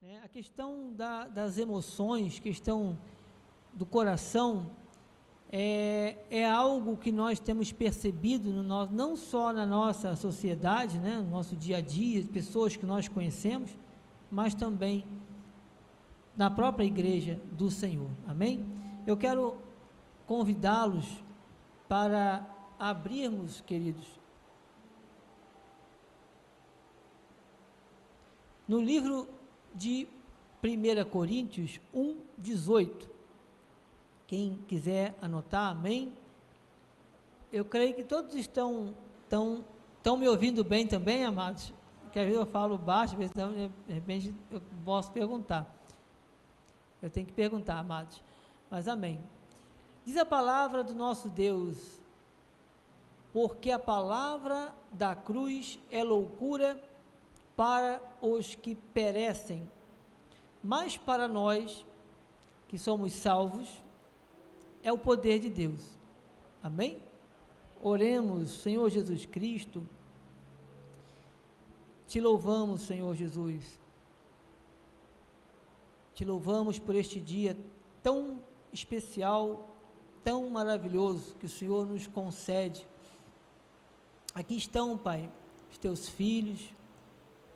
Né? A questão da, das emoções, questão do coração, é, é algo que nós temos percebido no nosso, não só na nossa sociedade, né, no nosso dia a dia, pessoas que nós conhecemos, mas também na própria igreja do Senhor. Amém? Eu quero convidá-los para abrirmos, queridos, no livro de 1 Coríntios 1, 18. Quem quiser anotar, amém? Eu creio que todos estão, estão, estão me ouvindo bem também, amados. Que às vezes eu falo baixo, às vezes não, de repente eu posso perguntar. Eu tenho que perguntar, amados. Mas amém. Diz a palavra do nosso Deus, porque a palavra da cruz é loucura para os que perecem, mas para nós que somos salvos, é o poder de Deus. Amém? Oremos, Senhor Jesus Cristo. Te louvamos, Senhor Jesus. Te louvamos por este dia tão especial, tão maravilhoso que o Senhor nos concede. Aqui estão, Pai, os teus filhos,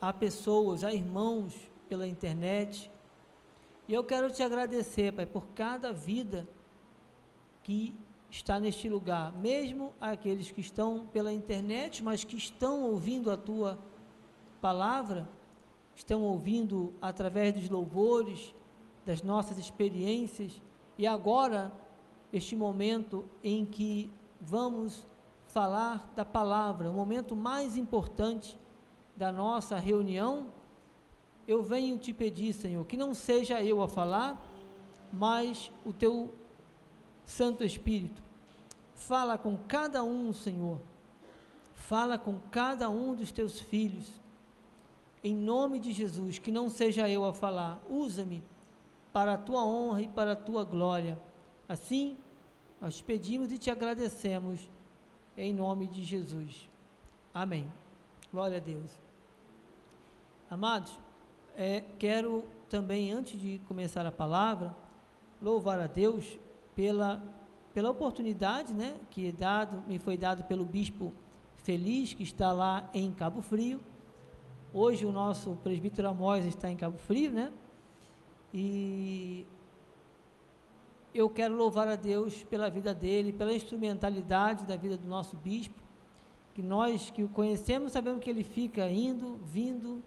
a pessoas, a irmãos pela internet. E eu quero te agradecer, Pai, por cada vida que está neste lugar, mesmo aqueles que estão pela internet, mas que estão ouvindo a tua palavra, estão ouvindo através dos louvores, das nossas experiências, e agora, este momento em que vamos falar da palavra, o momento mais importante da nossa reunião, eu venho te pedir, Senhor, que não seja eu a falar, mas o teu Santo Espírito. Fala com cada um, Senhor. Fala com cada um dos teus filhos. Em nome de Jesus, que não seja eu a falar. Usa-me para a tua honra e para a tua glória. Assim, nós pedimos e te agradecemos em nome de Jesus. Amém. Glória a Deus. Amados, é, quero também, antes de começar a palavra, louvar a Deus pela, pela oportunidade né, que é dado, me foi dado pelo bispo Feliz, que está lá em Cabo Frio. Hoje o nosso presbítero Amós está em Cabo Frio, né? E eu quero louvar a Deus pela vida dele, pela instrumentalidade da vida do nosso bispo, que nós que o conhecemos sabemos que ele fica indo, vindo,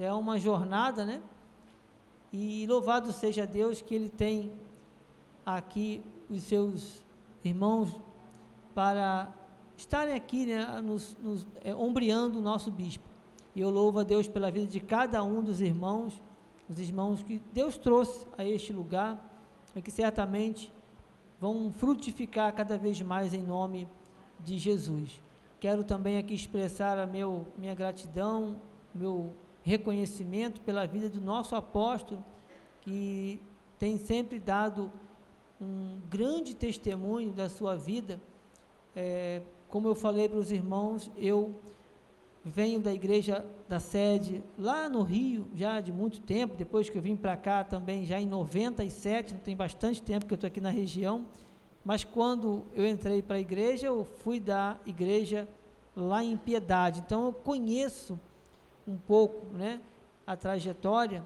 é uma jornada, né? E louvado seja Deus que Ele tem aqui os seus irmãos para estarem aqui, né, nos, nos é, ombreando o nosso bispo. E eu louvo a Deus pela vida de cada um dos irmãos, os irmãos que Deus trouxe a este lugar, e que certamente vão frutificar cada vez mais em nome de Jesus. Quero também aqui expressar a meu, minha gratidão, meu reconhecimento pela vida do nosso apóstolo, que tem sempre dado um grande testemunho da sua vida. É, como eu falei para os irmãos, eu venho da igreja da sede lá no Rio, já de muito tempo, depois que eu vim para cá também, já em 97, tem bastante tempo que eu estou aqui na região, mas quando eu entrei para a igreja, eu fui da igreja lá em Piedade, então eu conheço um pouco né, a trajetória.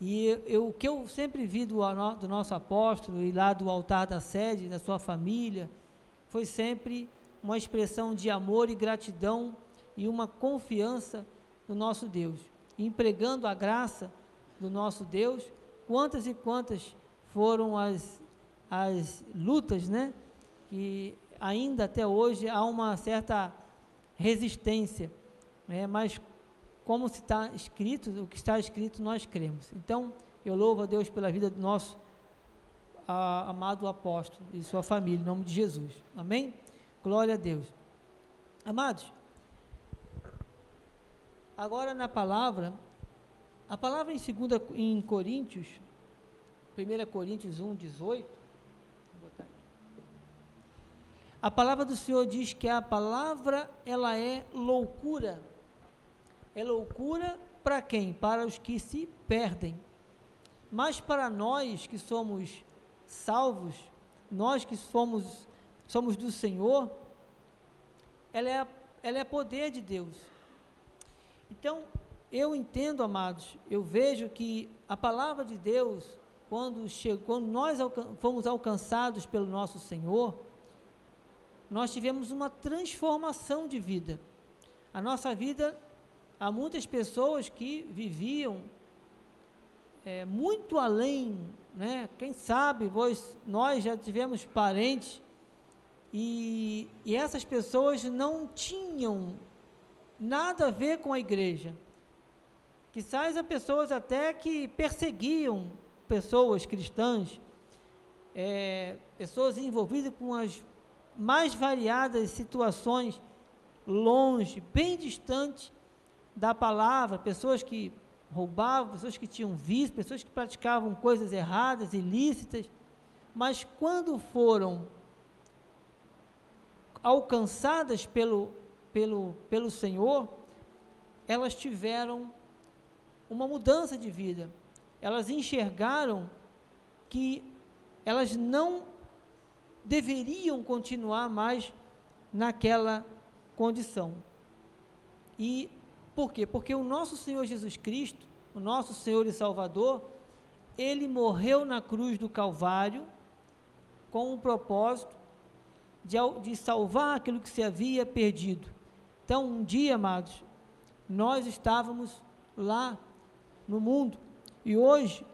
E eu, o que eu sempre vi do, do nosso apóstolo e lá do altar da sede, da sua família, foi sempre uma expressão de amor e gratidão e uma confiança no nosso Deus. Empregando a graça do nosso Deus, quantas e quantas foram as, as lutas, né? Que ainda até hoje há uma certa resistência é, mas como está escrito, o que está escrito nós cremos. Então, eu louvo a Deus pela vida do nosso a, amado apóstolo e sua família, em nome de Jesus. Amém? Glória a Deus. Amados, agora na palavra, a palavra em 2 em Coríntios, 1 Coríntios 1, 18, a palavra do Senhor diz que a palavra ela é loucura é loucura para quem? Para os que se perdem. Mas para nós que somos salvos, nós que somos, somos do Senhor, ela é, ela é poder de Deus. Então, eu entendo, amados, eu vejo que a palavra de Deus, quando, chegou, quando nós alcan fomos alcançados pelo nosso Senhor, nós tivemos uma transformação de vida. A nossa vida, há muitas pessoas que viviam é, muito além, né? Quem sabe, vós, nós já tivemos parentes e, e essas pessoas não tinham nada a ver com a igreja. Quizás há pessoas até que perseguiam pessoas cristãs, é, pessoas envolvidas com as mais variadas situações, longe, bem distante da palavra, pessoas que roubavam, pessoas que tinham vício, pessoas que praticavam coisas erradas, ilícitas, mas quando foram alcançadas pelo, pelo, pelo Senhor, elas tiveram uma mudança de vida. Elas enxergaram que elas não deveriam continuar mais naquela condição. E por quê? Porque o nosso Senhor Jesus Cristo, o nosso Senhor e Salvador, ele morreu na cruz do Calvário com o propósito de, de salvar aquilo que se havia perdido. Então, um dia, amados, nós estávamos lá no mundo e hoje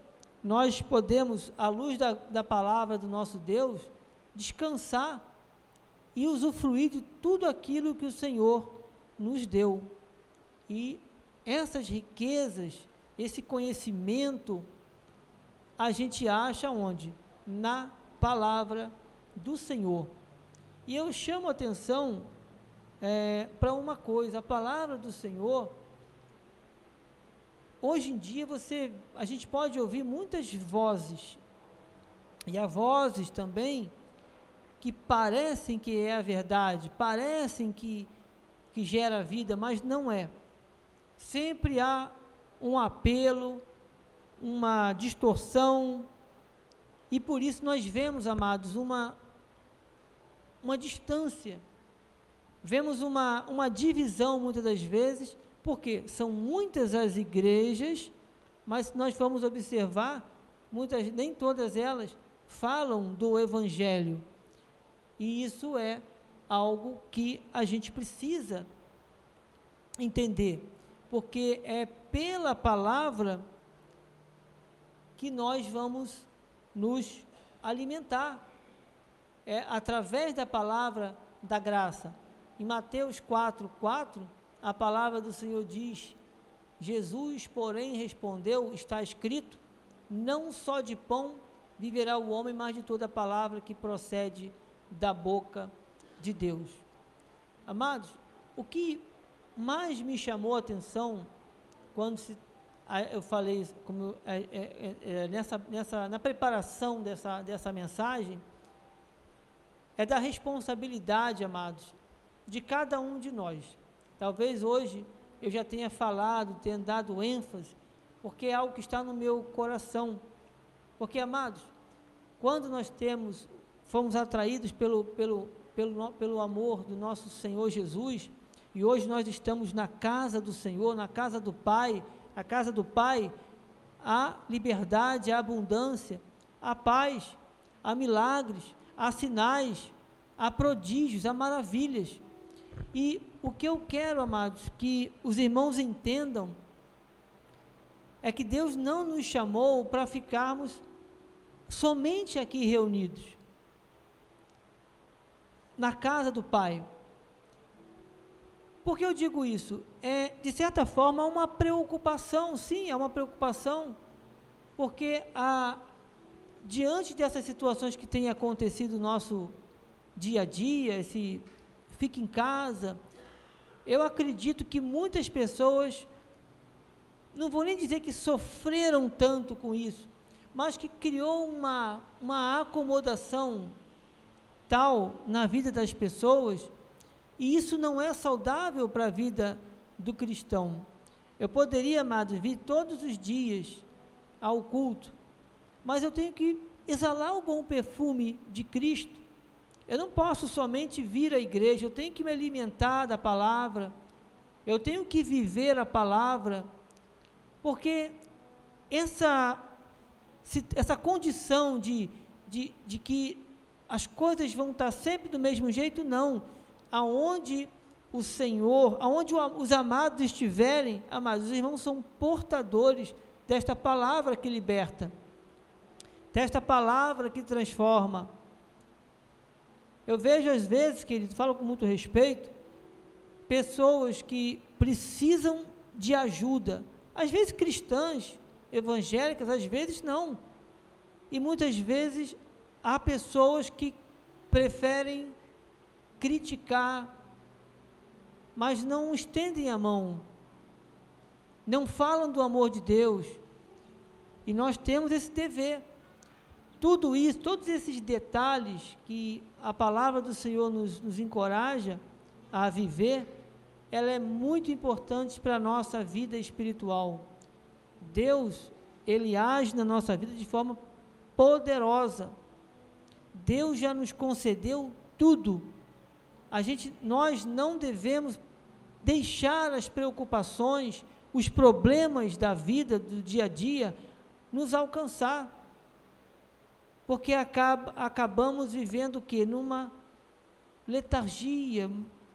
nós podemos, à luz da, da palavra do nosso Deus, descansar e usufruir de tudo aquilo que o Senhor nos deu. E essas riquezas, esse conhecimento, a gente acha onde? Na palavra do Senhor. E eu chamo a atenção é, para uma coisa: a palavra do Senhor. Hoje em dia você, a gente pode ouvir muitas vozes e há vozes também que parecem que é a verdade, parecem que, que gera vida, mas não é. Sempre há um apelo, uma distorção, e por isso nós vemos, amados, uma, uma distância, vemos uma, uma divisão muitas das vezes, porque são muitas as igrejas, mas nós formos observar, muitas, nem todas elas falam do Evangelho, e isso é algo que a gente precisa entender, porque é pela palavra que nós vamos nos alimentar. É através da palavra da graça. Em Mateus 4, 4, a palavra do Senhor diz: Jesus, porém, respondeu: está escrito, não só de pão viverá o homem, mas de toda a palavra que procede da boca de Deus. Amados, o que mais me chamou a atenção quando se, eu falei como, é, é, é, nessa, nessa, na preparação dessa, dessa mensagem é da responsabilidade, amados, de cada um de nós. Talvez hoje eu já tenha falado, tenha dado ênfase, porque é algo que está no meu coração. Porque, amados, quando nós temos fomos atraídos pelo, pelo, pelo, pelo amor do nosso Senhor Jesus, e hoje nós estamos na casa do Senhor, na casa do Pai, a casa do Pai, há liberdade, há abundância, há paz, há milagres, há sinais, há prodígios, há maravilhas. E o que eu quero, amados, que os irmãos entendam, é que Deus não nos chamou para ficarmos somente aqui reunidos na casa do Pai. Por que eu digo isso? É, de certa forma, uma preocupação, sim, é uma preocupação, porque a, diante dessas situações que têm acontecido no nosso dia a dia, esse fica em casa, eu acredito que muitas pessoas, não vou nem dizer que sofreram tanto com isso, mas que criou uma, uma acomodação tal na vida das pessoas, e isso não é saudável para a vida do cristão. Eu poderia, amados, vir todos os dias ao culto, mas eu tenho que exalar o bom perfume de Cristo. Eu não posso somente vir à igreja, eu tenho que me alimentar da palavra, eu tenho que viver a palavra, porque essa, essa condição de, de, de que as coisas vão estar sempre do mesmo jeito, não. Aonde o Senhor, aonde os amados estiverem, amados, os irmãos são portadores desta palavra que liberta, desta palavra que transforma. Eu vejo às vezes, que eles falam com muito respeito, pessoas que precisam de ajuda, às vezes cristãs, evangélicas, às vezes não. E muitas vezes há pessoas que preferem criticar, mas não estendem a mão, não falam do amor de Deus. E nós temos esse dever. Tudo isso, todos esses detalhes que a palavra do Senhor nos, nos encoraja a viver, ela é muito importante para a nossa vida espiritual. Deus, Ele age na nossa vida de forma poderosa. Deus já nos concedeu tudo. A gente, nós não devemos deixar as preocupações, os problemas da vida, do dia a dia, nos alcançar. Porque acaba, acabamos vivendo o quê? Numa letargia,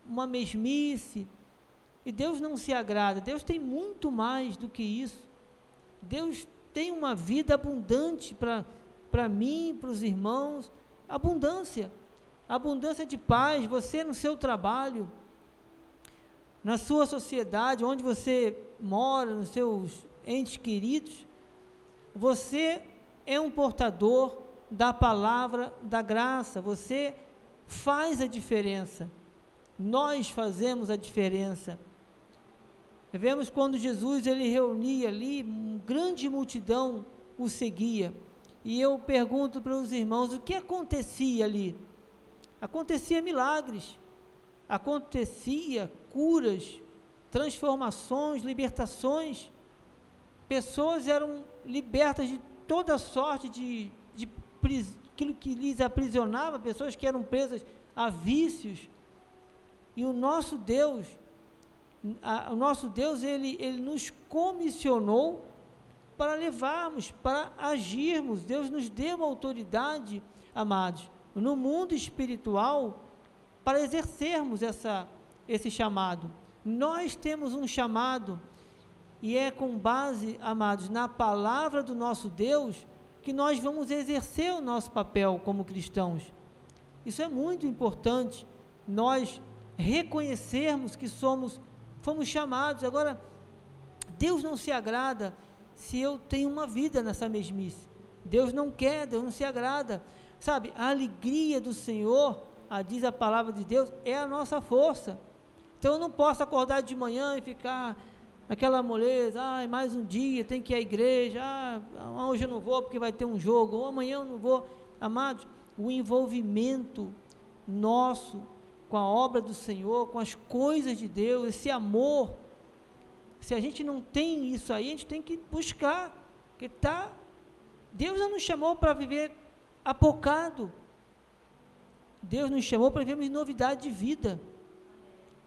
uma mesmice. E Deus não se agrada. Deus tem muito mais do que isso. Deus tem uma vida abundante para mim, para os irmãos. Abundância. Abundância de paz. Você no seu trabalho, na sua sociedade, onde você mora, nos seus entes queridos. Você é um portador da palavra da graça. Você faz a diferença. Nós fazemos a diferença. Vemos quando Jesus ele reunia ali, uma grande multidão o seguia. E eu pergunto para os irmãos, o que acontecia ali? Acontecia milagres, acontecia curas, transformações, libertações. Pessoas eram libertas de toda sorte de, de aquilo que lhes aprisionava, pessoas que eram presas a vícios. E o nosso Deus, a, o nosso Deus, ele, ele nos comissionou para levarmos, para agirmos. Deus nos deu autoridade, amados, no mundo espiritual, para exercermos essa, esse chamado. Nós temos um chamado, e é com base, amados, na palavra do nosso Deus, que nós vamos exercer o nosso papel como cristãos. Isso é muito importante, nós reconhecermos que somos fomos chamados. Agora, Deus não se agrada se eu tenho uma vida nessa mesmice. Deus não quer, Deus não se agrada. Sabe, a alegria do Senhor, a, diz a palavra de Deus, é a nossa força. Então eu não posso acordar de manhã e ficar aquela moleza, ah, mais um dia, tem que ir à igreja, ah, hoje eu não vou porque vai ter um jogo, ou amanhã eu não vou. Amados, o envolvimento nosso com a obra do Senhor, com as coisas de Deus, esse amor. Se a gente não tem isso aí, a gente tem que buscar, porque tá Deus não nos chamou para viver apocado. Deus nos chamou para vivermos novidade de vida.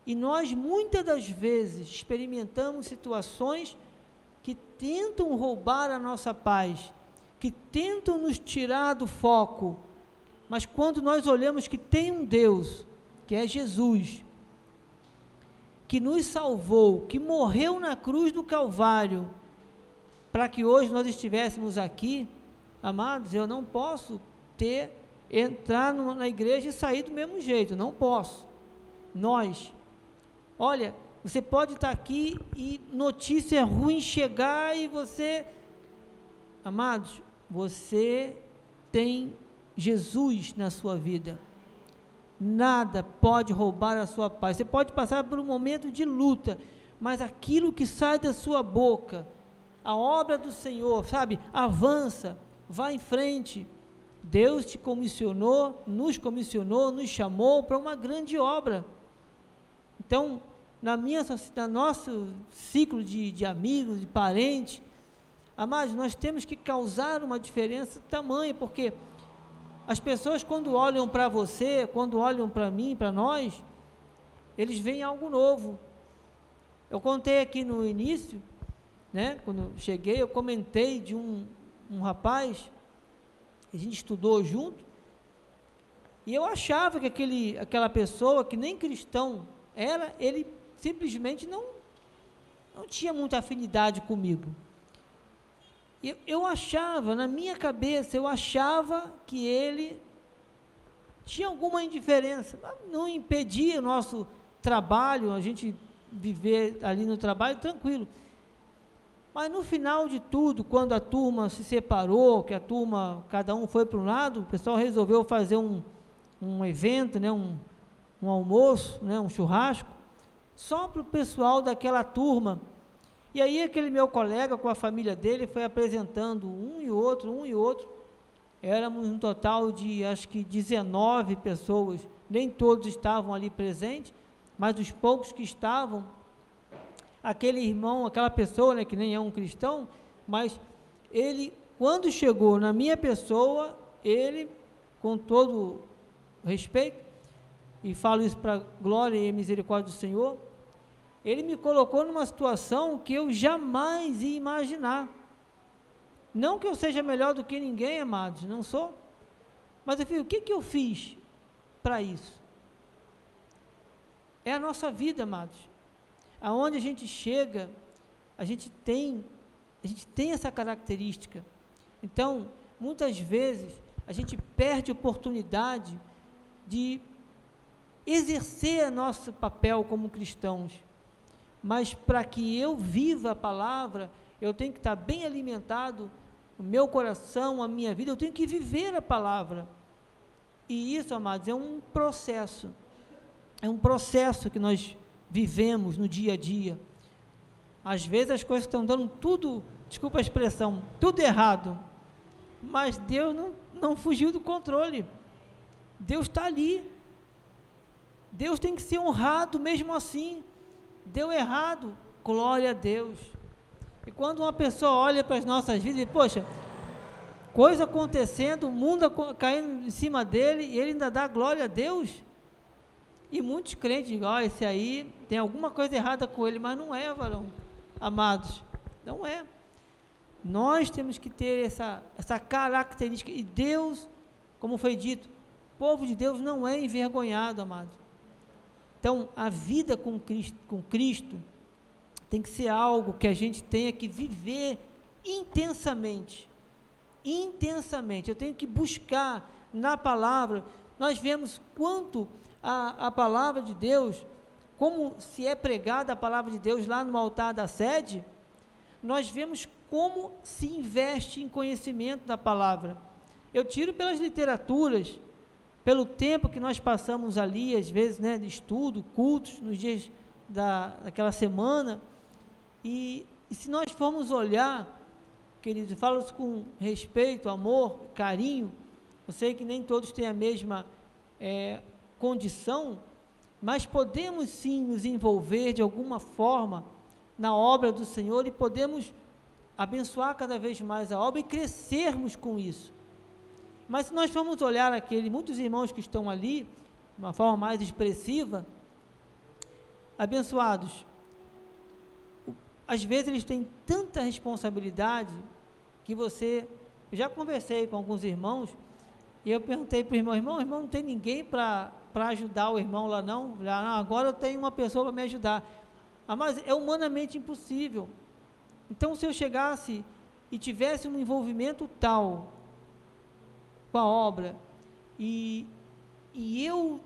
E nós muitas das vezes experimentamos situações que tentam roubar a nossa paz, que tentam nos tirar do foco. Mas quando nós olhamos que tem um Deus que é Jesus, que nos salvou, que morreu na cruz do Calvário, para que hoje nós estivéssemos aqui, amados, eu não posso ter, entrar na igreja e sair do mesmo jeito, não posso. Nós, olha, você pode estar aqui e notícia ruim chegar e você, amados, você tem Jesus na sua vida. Nada pode roubar a sua paz. Você pode passar por um momento de luta, mas aquilo que sai da sua boca, a obra do Senhor, sabe, avança, vá em frente. Deus te comissionou, nos comissionou, nos chamou para uma grande obra. Então, na minha no nosso ciclo de, de amigos, de parentes. Amados, nós temos que causar uma diferença tamanha, porque as pessoas, quando olham para você, quando olham para mim, para nós, eles veem algo novo. Eu contei aqui no início, né, quando cheguei, eu comentei de um, um rapaz, a gente estudou junto, e eu achava que aquele, aquela pessoa que nem cristão era, ele simplesmente não, não tinha muita afinidade comigo. Eu, eu achava, na minha cabeça, eu achava que ele tinha alguma indiferença. Não impedia o nosso trabalho, a gente viver ali no trabalho tranquilo. Mas no final de tudo, quando a turma se separou, que a turma, cada um foi para um lado, o pessoal resolveu fazer um, um evento, né, um, um almoço, né, um churrasco, só para o pessoal daquela turma. E aí aquele meu colega com a família dele foi apresentando um e outro, um e outro. Éramos um total de acho que 19 pessoas, nem todos estavam ali presentes, mas os poucos que estavam, aquele irmão, aquela pessoa, né, que nem é um cristão, mas ele, quando chegou na minha pessoa, ele, com todo respeito, e falo isso para glória e misericórdia do Senhor, ele me colocou numa situação que eu jamais ia imaginar. Não que eu seja melhor do que ninguém, amados, não sou. Mas eu falei, o que, que eu fiz para isso? É a nossa vida, amados. Aonde a gente chega, a gente tem, a gente tem essa característica. Então, muitas vezes, a gente perde oportunidade de exercer nosso papel como cristãos. Mas para que eu viva a palavra, eu tenho que estar bem alimentado, o meu coração, a minha vida, eu tenho que viver a palavra. E isso, amados, é um processo. É um processo que nós vivemos no dia a dia. Às vezes as coisas estão dando tudo, desculpa a expressão, tudo errado. Mas Deus não, não fugiu do controle. Deus está ali. Deus tem que ser honrado mesmo assim. Deu errado, glória a Deus. E quando uma pessoa olha para as nossas vidas e, poxa, coisa acontecendo, o mundo caindo em cima dele, e ele ainda dá glória a Deus, e muitos crentes dizem, ó, oh, esse aí tem alguma coisa errada com ele, mas não é, varão, amados, não é. Nós temos que ter essa, essa característica, e Deus, como foi dito, o povo de Deus não é envergonhado, amado. Então, a vida com Cristo, com Cristo tem que ser algo que a gente tenha que viver intensamente. Intensamente. Eu tenho que buscar na palavra. Nós vemos quanto a, a palavra de Deus, como se é pregada a palavra de Deus lá no altar da sede, nós vemos como se investe em conhecimento da palavra. Eu tiro pelas literaturas, pelo tempo que nós passamos ali, às vezes, né, de estudo, cultos, nos dias da, daquela semana, e, e se nós formos olhar, queridos, falo isso com respeito, amor, carinho, eu sei que nem todos têm a mesma é, condição, mas podemos sim nos envolver de alguma forma na obra do Senhor e podemos abençoar cada vez mais a obra e crescermos com isso. Mas se nós formos olhar aquele, muitos irmãos que estão ali, de uma forma mais expressiva, abençoados, às vezes eles têm tanta responsabilidade que você. Eu já conversei com alguns irmãos e eu perguntei para o irmão: irmão, irmão, não tem ninguém para ajudar o irmão lá não? Ah, agora eu tenho uma pessoa para me ajudar. Ah, mas é humanamente impossível. Então, se eu chegasse e tivesse um envolvimento tal com a obra e, e eu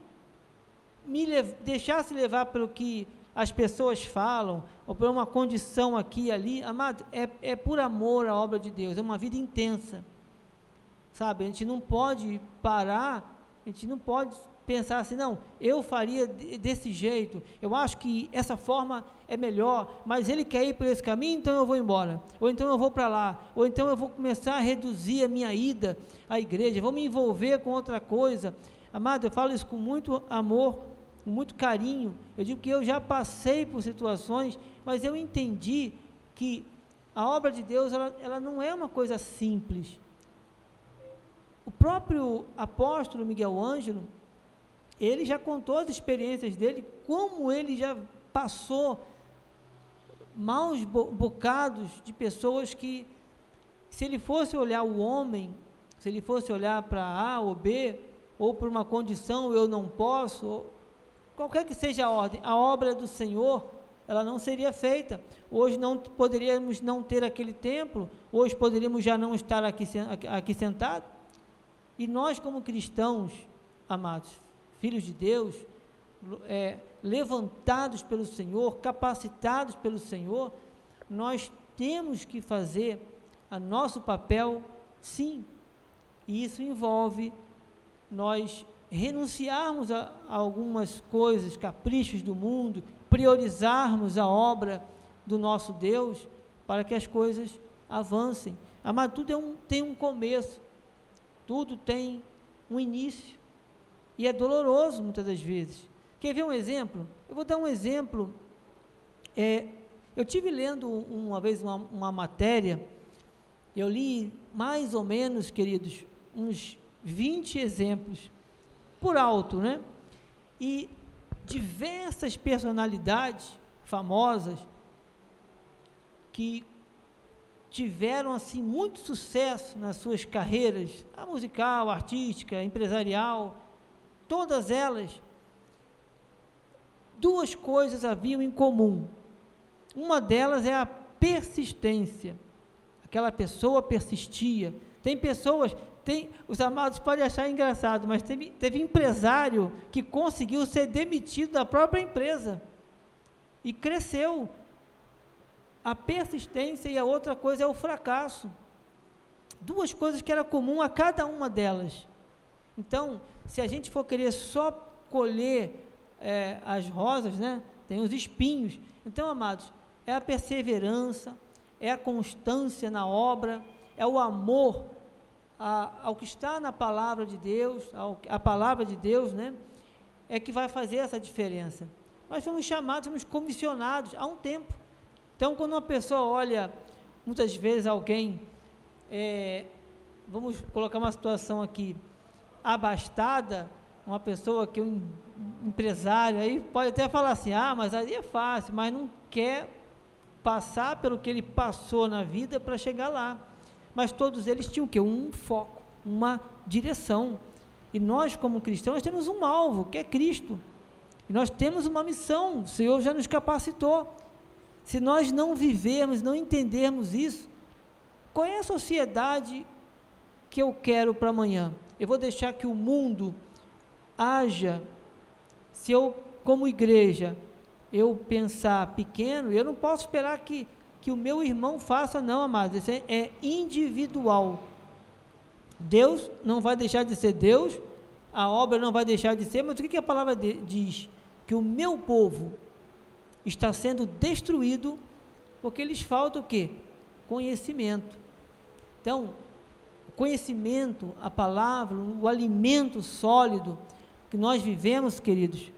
me lev deixasse levar pelo que as pessoas falam, ou por uma condição aqui e ali, amado, é, é por amor à obra de Deus, é uma vida intensa. Sabe, a gente não pode parar, a gente não pode pensar assim, não, eu faria desse jeito, eu acho que essa forma é melhor, mas ele quer ir por esse caminho, então eu vou embora, ou então eu vou para lá, ou então eu vou começar a reduzir a minha ida à igreja, vou me envolver com outra coisa. Amado, eu falo isso com muito amor com muito carinho. Eu digo que eu já passei por situações, mas eu entendi que a obra de Deus ela, ela não é uma coisa simples. O próprio apóstolo Miguel Ângelo, ele já contou as experiências dele, como ele já passou maus bocados de pessoas que, se ele fosse olhar o homem, se ele fosse olhar para A ou B, ou por uma condição eu não posso, qualquer que seja a ordem, a obra do Senhor, ela não seria feita. Hoje não poderíamos não ter aquele templo, hoje poderíamos já não estar aqui, aqui sentados. E nós, como cristãos, amados, filhos de Deus, é, levantados pelo Senhor, capacitados pelo Senhor, nós temos que fazer a nosso papel, sim. E isso envolve nós renunciarmos a, a algumas coisas, caprichos do mundo, priorizarmos a obra do nosso Deus para que as coisas avancem. Amado, tudo é um, tem um começo, tudo tem um início, e é doloroso muitas das vezes. Quer ver um exemplo? Eu vou dar um exemplo. É, eu tive lendo uma vez uma, uma matéria, eu li mais ou menos, queridos, uns 20 exemplos, por alto, né? E diversas personalidades famosas que tiveram assim muito sucesso nas suas carreiras, a musical, a artística, a empresarial, todas elas duas coisas haviam em comum. Uma delas é a persistência. Aquela pessoa persistia. Tem pessoas, tem, os amados podem achar engraçado, mas teve, teve empresário que conseguiu ser demitido da própria empresa e cresceu. A persistência e a outra coisa é o fracasso. Duas coisas que era comum a cada uma delas. Então, se a gente for querer só colher é, as rosas, né? Tem os espinhos. Então, amados, é a perseverança, é a constância na obra, é o amor a, ao que está na palavra de Deus, ao, a palavra de Deus, né? É que vai fazer essa diferença. Nós fomos chamados, somos comissionados há um tempo. Então, quando uma pessoa olha, muitas vezes alguém, é, vamos colocar uma situação aqui, abastada, uma pessoa que um empresário aí pode até falar assim: ah, mas aí é fácil, mas não quer passar pelo que ele passou na vida para chegar lá. Mas todos eles tinham o quê? Um foco, uma direção. E nós, como cristãos, temos um alvo, que é Cristo. E nós temos uma missão, o Senhor já nos capacitou. Se nós não vivermos, não entendermos isso, qual é a sociedade que eu quero para amanhã? Eu vou deixar que o mundo haja, se eu, como igreja, eu pensar pequeno, eu não posso esperar que, que o meu irmão faça, não, amados, isso é, é individual. Deus não vai deixar de ser Deus, a obra não vai deixar de ser, mas o que, que a palavra de, diz? Que o meu povo está sendo destruído porque lhes falta o quê? Conhecimento. Então, conhecimento, a palavra, o alimento sólido, que nós vivemos, queridos,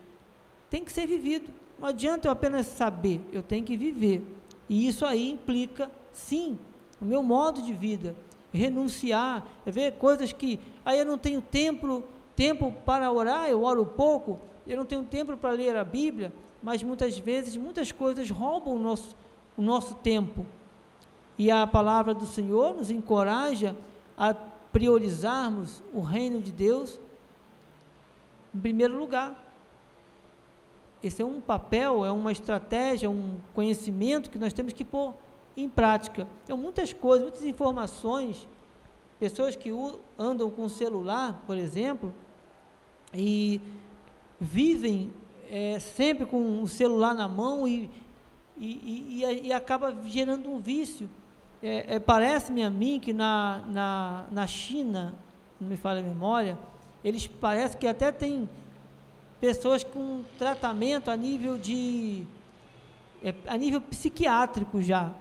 tem que ser vivido. Não adianta eu apenas saber, eu tenho que viver. E isso aí implica, sim, o meu modo de vida, renunciar, ver coisas que aí eu não tenho tempo, tempo para orar, eu oro pouco, eu não tenho tempo para ler a Bíblia, mas muitas vezes muitas coisas roubam o nosso, o nosso tempo. E a palavra do Senhor nos encoraja a priorizarmos o reino de Deus em primeiro lugar. Esse é um papel, é uma estratégia, um conhecimento que nós temos que pôr em prática. Então, muitas coisas, muitas informações, pessoas que andam com celular, por exemplo, e vivem é, sempre com o celular na mão e, e, e, e acaba gerando um vício. É, é, Parece-me a mim que na, na, na China, não me falha a memória, eles parecem que até tem pessoas com tratamento a nível de é, a nível psiquiátrico já,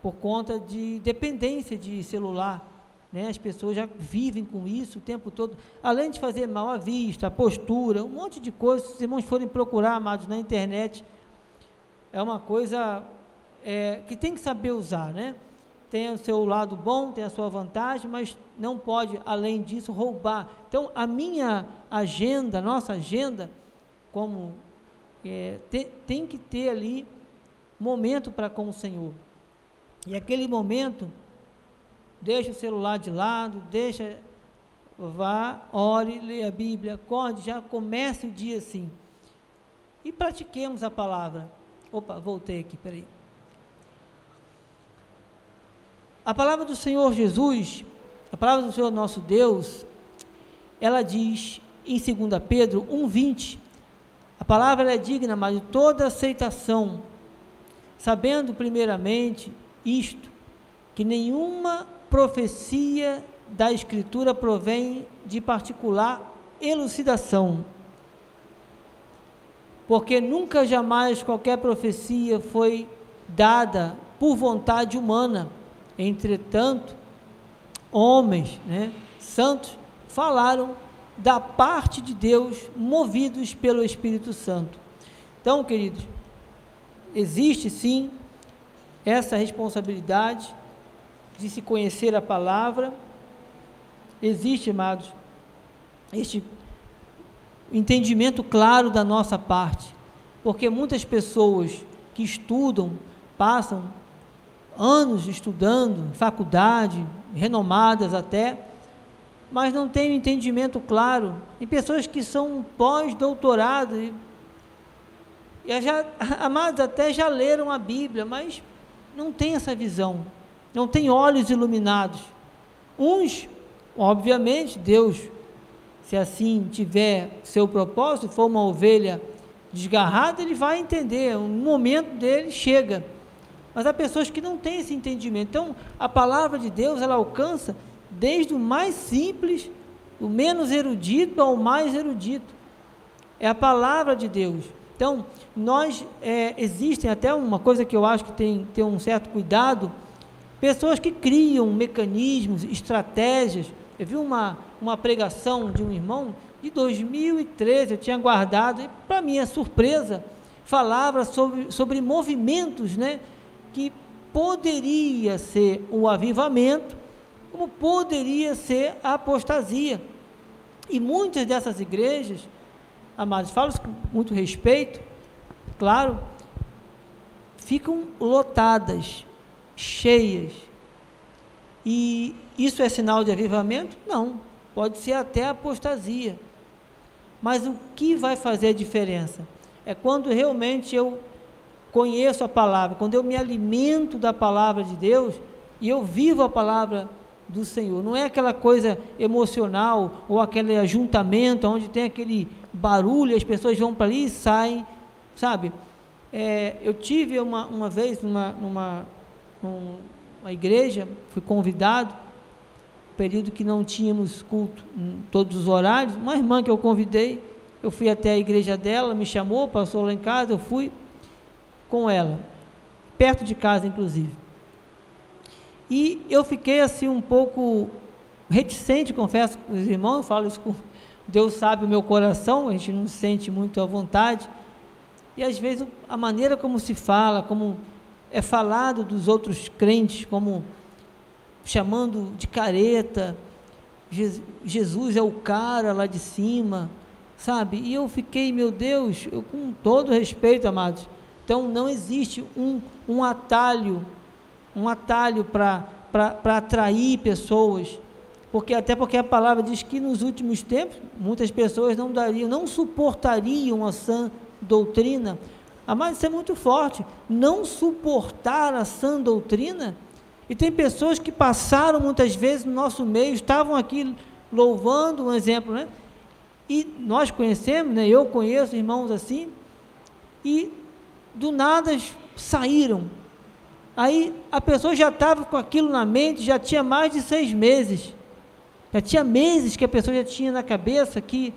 por conta de dependência de celular. né? As pessoas já vivem com isso o tempo todo, além de fazer mal à vista, postura, um monte de coisas. Se os irmãos forem procurar, amados, na internet, é uma coisa é, que tem que saber usar, né? Tem o seu lado bom, tem a sua vantagem, mas não pode, além disso, roubar. Então, a minha agenda, nossa agenda, como é, tem, tem que ter ali momento para com o Senhor. E aquele momento deixa o celular de lado, deixa, vá, ore, leia a Bíblia, acorde, já comece o dia assim. E pratiquemos a palavra. Opa, voltei aqui, peraí. A palavra do Senhor Jesus, a palavra do Senhor nosso Deus, ela diz em 2 Pedro 1,20, a palavra é digna, mas de toda aceitação, sabendo primeiramente isto, que nenhuma profecia da Escritura provém de particular elucidação. Porque nunca jamais qualquer profecia foi dada por vontade humana. Entretanto, homens, né, santos, falaram da parte de Deus, movidos pelo Espírito Santo. Então, queridos, existe sim essa responsabilidade de se conhecer a palavra. Existe, amados, este entendimento claro da nossa parte, porque muitas pessoas que estudam, passam anos estudando, faculdade, renomadas até, mas não têm um entendimento claro. E pessoas que são pós-doutorado, e, e já, amados, até já leram a Bíblia, mas não tem essa visão não tem olhos iluminados. Uns, obviamente, Deus, se assim tiver seu propósito, for uma ovelha desgarrada, ele vai entender, um momento dele chega. Mas há pessoas que não têm esse entendimento. Então, a palavra de Deus, ela alcança desde o mais simples, o menos erudito ao mais erudito. É a palavra de Deus. Então, nós, é, existem até uma coisa que eu acho que tem, tem um certo cuidado, Pessoas que criam mecanismos, estratégias. Eu vi uma, uma pregação de um irmão de 2013, eu tinha guardado, e para minha surpresa, falava sobre, sobre movimentos né, que poderia ser o avivamento, como poderia ser a apostasia. E muitas dessas igrejas, amados, falo com muito respeito, claro, ficam lotadas cheias. E isso é sinal de avivamento? Não. Pode ser até apostasia. Mas o que vai fazer a diferença? É quando realmente eu conheço a palavra, quando eu me alimento da palavra de Deus e eu vivo a palavra do Senhor. Não é aquela coisa emocional ou aquele ajuntamento onde tem aquele barulho, as pessoas vão para ali e saem, sabe? É, eu tive uma, uma vez numa, numa uma igreja, fui convidado, período que não tínhamos culto em todos os horários, uma irmã que eu convidei, eu fui até a igreja dela, me chamou, passou lá em casa, eu fui com ela, perto de casa inclusive. E eu fiquei assim um pouco reticente, confesso com os irmãos, falo isso com Deus sabe o meu coração, a gente não se sente muito à vontade. E às vezes a maneira como se fala, como é falado dos outros crentes como chamando de careta, Jesus é o cara lá de cima, sabe? E eu fiquei, meu Deus, eu, com todo respeito, amados, então não existe um, um atalho, um atalho para atrair pessoas, porque até porque a palavra diz que nos últimos tempos muitas pessoas não dariam, não suportariam a sã doutrina, ah, mas isso é muito forte. Não suportar a sã doutrina. E tem pessoas que passaram muitas vezes no nosso meio, estavam aqui louvando, um exemplo, né? E nós conhecemos, né? Eu conheço irmãos assim, e do nada saíram. Aí a pessoa já estava com aquilo na mente, já tinha mais de seis meses. Já tinha meses que a pessoa já tinha na cabeça que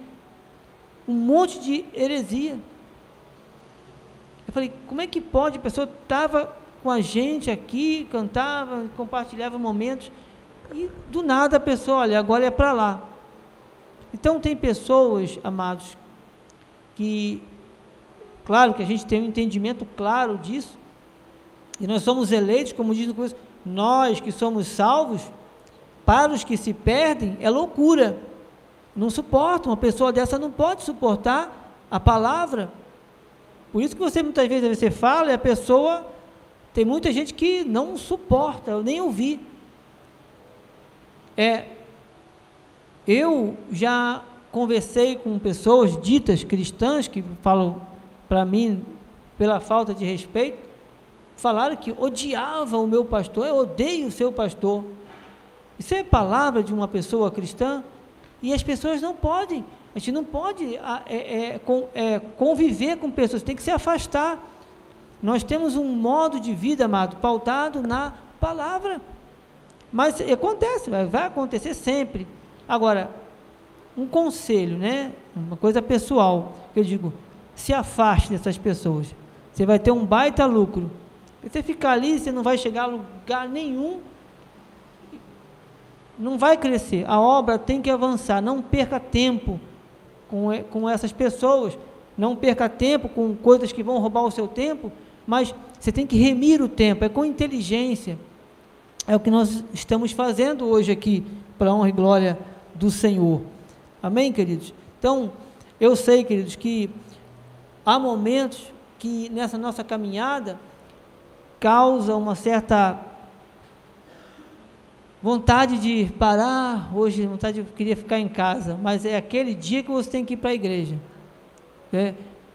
um monte de heresia. Eu falei, como é que pode? A pessoa estava com a gente aqui, cantava, compartilhava momentos. e do nada a pessoa, olha, agora é para lá. Então tem pessoas, amados, que, claro que a gente tem um entendimento claro disso, e nós somos eleitos, como diz no começo, nós que somos salvos, para os que se perdem, é loucura. Não suporta, uma pessoa dessa não pode suportar a palavra. Por isso que você muitas vezes você fala e a pessoa tem muita gente que não suporta, eu nem ouvi. É, eu já conversei com pessoas ditas cristãs que falam para mim pela falta de respeito, falaram que odiavam o meu pastor, eu odeio o seu pastor. Isso é palavra de uma pessoa cristã? E as pessoas não podem, a gente não pode é, é, é, conviver com pessoas, tem que se afastar. Nós temos um modo de vida, amado, pautado na palavra. Mas acontece, vai, vai acontecer sempre. Agora, um conselho, né? Uma coisa pessoal, eu digo, se afaste dessas pessoas. Você vai ter um baita lucro. Você ficar ali, você não vai chegar a lugar nenhum. Não vai crescer. A obra tem que avançar. Não perca tempo com, com essas pessoas. Não perca tempo com coisas que vão roubar o seu tempo. Mas você tem que remir o tempo. É com inteligência. É o que nós estamos fazendo hoje aqui, para a honra e glória do Senhor. Amém, queridos? Então, eu sei, queridos, que há momentos que nessa nossa caminhada causa uma certa vontade de parar, hoje vontade de queria ficar em casa, mas é aquele dia que você tem que ir para a igreja. É,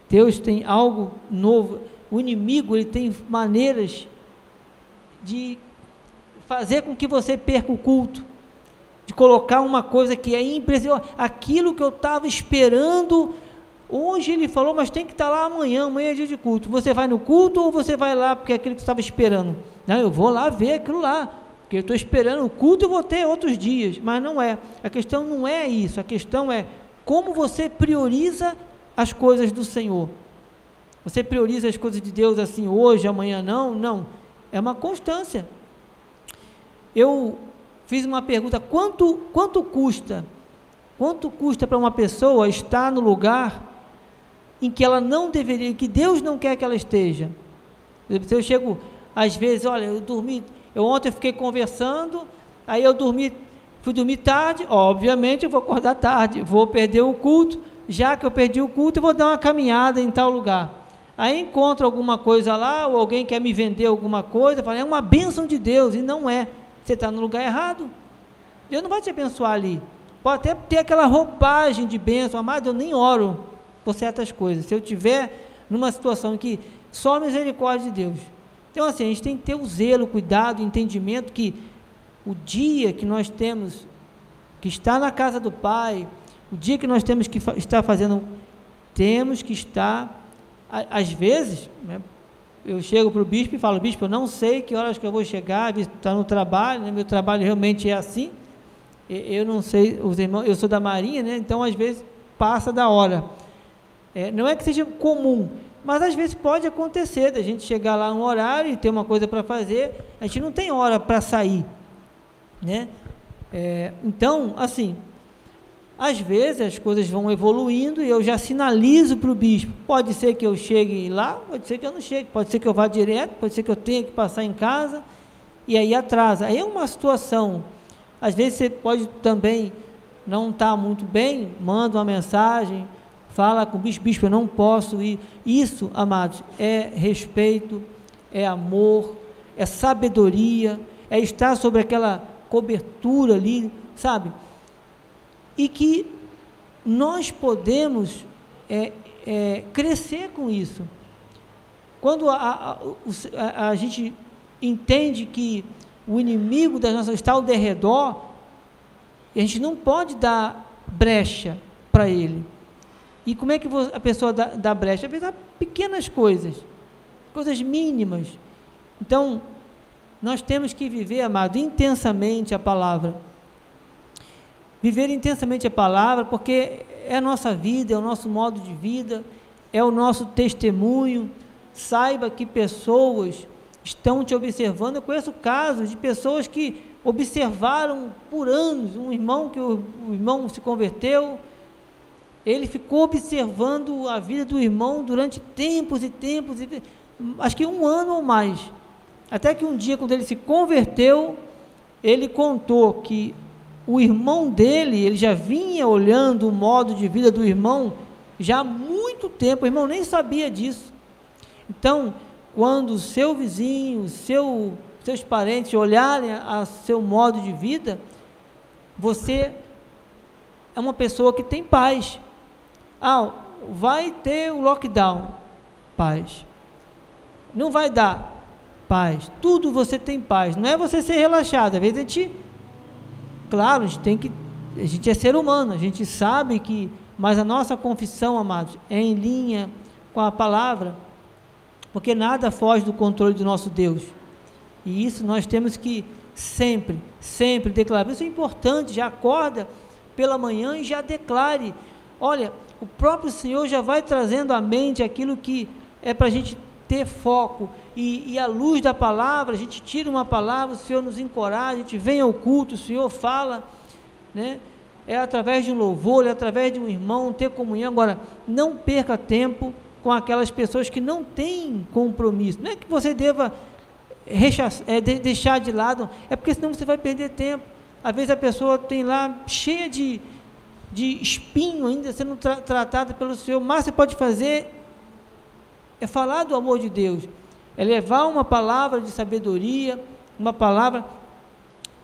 Deus tem algo novo. O inimigo ele tem maneiras de fazer com que você perca o culto, de colocar uma coisa que é impressionante, aquilo que eu estava esperando, hoje ele falou, mas tem que estar lá amanhã, amanhã é dia de culto. Você vai no culto ou você vai lá porque é aquilo que estava esperando? Não, eu vou lá ver aquilo lá, porque eu estou esperando o culto eu vou ter outros dias, mas não é. A questão não é isso, a questão é como você prioriza as coisas do Senhor. Você prioriza as coisas de Deus assim hoje, amanhã não? Não. É uma constância eu fiz uma pergunta: quanto, quanto custa? Quanto custa para uma pessoa estar no lugar em que ela não deveria, que Deus não quer que ela esteja? Eu chego, às vezes, olha, eu dormi, eu ontem fiquei conversando, aí eu dormi, fui dormir tarde, obviamente eu vou acordar tarde, vou perder o culto, já que eu perdi o culto, eu vou dar uma caminhada em tal lugar. Aí encontro alguma coisa lá, ou alguém quer me vender alguma coisa, fala, é uma bênção de Deus, e não é você está no lugar errado. Deus não vai te abençoar ali. Pode até ter aquela roupagem de bênção, amado, eu nem oro por certas coisas. Se eu tiver numa situação que só a misericórdia de Deus. Então, assim, a gente tem que ter o zelo, o cuidado, o entendimento que o dia que nós temos que estar na casa do Pai, o dia que nós temos que estar fazendo, temos que estar, às vezes, né, eu chego para o bispo e falo, bispo, eu não sei que horas que eu vou chegar, está no trabalho, né? meu trabalho realmente é assim, eu não sei, os irmãos, eu sou da marinha, né? então às vezes passa da hora. É, não é que seja comum, mas às vezes pode acontecer da gente chegar lá um horário e ter uma coisa para fazer, a gente não tem hora para sair, né? É, então, assim, às vezes as coisas vão evoluindo e eu já sinalizo para o bispo. Pode ser que eu chegue lá, pode ser que eu não chegue, pode ser que eu vá direto, pode ser que eu tenha que passar em casa e aí atrasa. Aí é uma situação. Às vezes você pode também não estar tá muito bem, manda uma mensagem, fala com o bispo, bispo, eu não posso ir. Isso, amados, é respeito, é amor, é sabedoria, é estar sobre aquela cobertura ali, sabe? e que nós podemos é, é, crescer com isso. Quando a, a, a, a, gente entende que o inimigo das nossas está ao derredor, a gente não pode dar brecha para ele. E como é que a pessoa dá, dá brecha? A pessoa dá pequenas coisas, coisas mínimas. Então, nós temos que viver, amado, intensamente a palavra Viver intensamente a palavra, porque é a nossa vida, é o nosso modo de vida, é o nosso testemunho. Saiba que pessoas estão te observando. Eu conheço casos de pessoas que observaram por anos um irmão que o, o irmão se converteu, ele ficou observando a vida do irmão durante tempos e tempos, e, acho que um ano ou mais. Até que um dia, quando ele se converteu, ele contou que o irmão dele, ele já vinha olhando o modo de vida do irmão já há muito tempo, o irmão nem sabia disso. Então, quando o seu vizinho, seu, seus parentes olharem a seu modo de vida, você é uma pessoa que tem paz. Ah, vai ter o lockdown, paz. Não vai dar, paz. Tudo você tem paz. Não é você ser relaxado. Às vezes a gente, claro, a gente tem que, a gente é ser humano, a gente sabe que, mas a nossa confissão, amados, é em linha com a palavra, porque nada foge do controle do nosso Deus. E isso nós temos que sempre, sempre declarar. Isso é importante, já acorda pela manhã e já declare. Olha, o próprio Senhor já vai trazendo à mente aquilo que é para a gente ter foco. E, e a luz da palavra, a gente tira uma palavra, o Senhor nos encoraja, a gente vem ao culto, o Senhor fala, né? É através de um louvor, é através de um irmão, ter comunhão. Agora, não perca tempo com aquelas pessoas que não têm compromisso. Não é que você deva é, de, deixar de lado, é porque senão você vai perder tempo. Às vezes a pessoa tem lá cheia de, de espinho ainda sendo tra tratada pelo Senhor. Mas você pode fazer é falar do amor de Deus, é levar uma palavra de sabedoria, uma palavra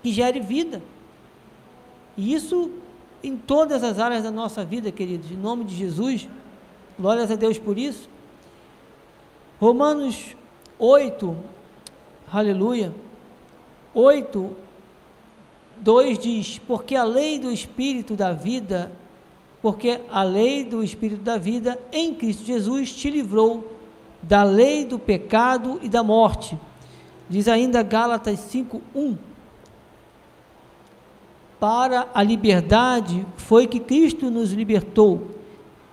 que gere vida. E isso em todas as áreas da nossa vida, queridos, em nome de Jesus. Glórias a Deus por isso. Romanos 8, aleluia. 8, 2 diz: Porque a lei do Espírito da vida, porque a lei do Espírito da vida em Cristo Jesus te livrou da lei do pecado e da morte. Diz ainda Gálatas 5, 1. Para a liberdade foi que Cristo nos libertou.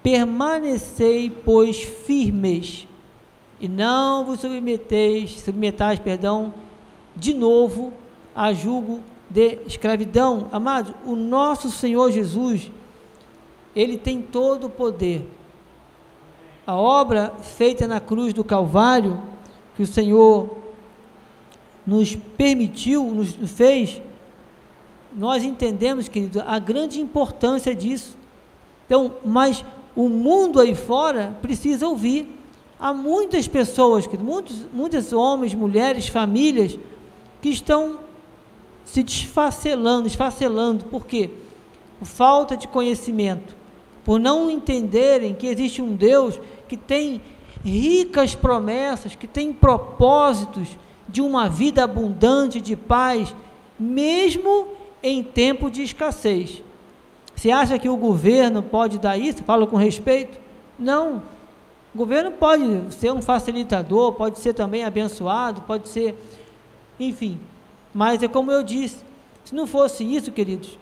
Permanecei, pois, firmes, e não vos submeteis, submetais, perdão, de novo a julgo de escravidão. Amados, o nosso Senhor Jesus, ele tem todo o poder. A obra feita na cruz do Calvário, que o Senhor nos permitiu, nos fez, nós entendemos, querido, a grande importância disso. Então, mas o mundo aí fora precisa ouvir. Há muitas pessoas, muitos, muitos homens, mulheres, famílias, que estão se desfacelando, esfacelando. Por quê? Por falta de conhecimento. Por não entenderem que existe um Deus que tem ricas promessas, que tem propósitos de uma vida abundante de paz, mesmo em tempo de escassez. Você acha que o governo pode dar isso? Falo com respeito? Não. O governo pode ser um facilitador, pode ser também abençoado, pode ser, enfim. Mas é como eu disse, se não fosse isso, queridos,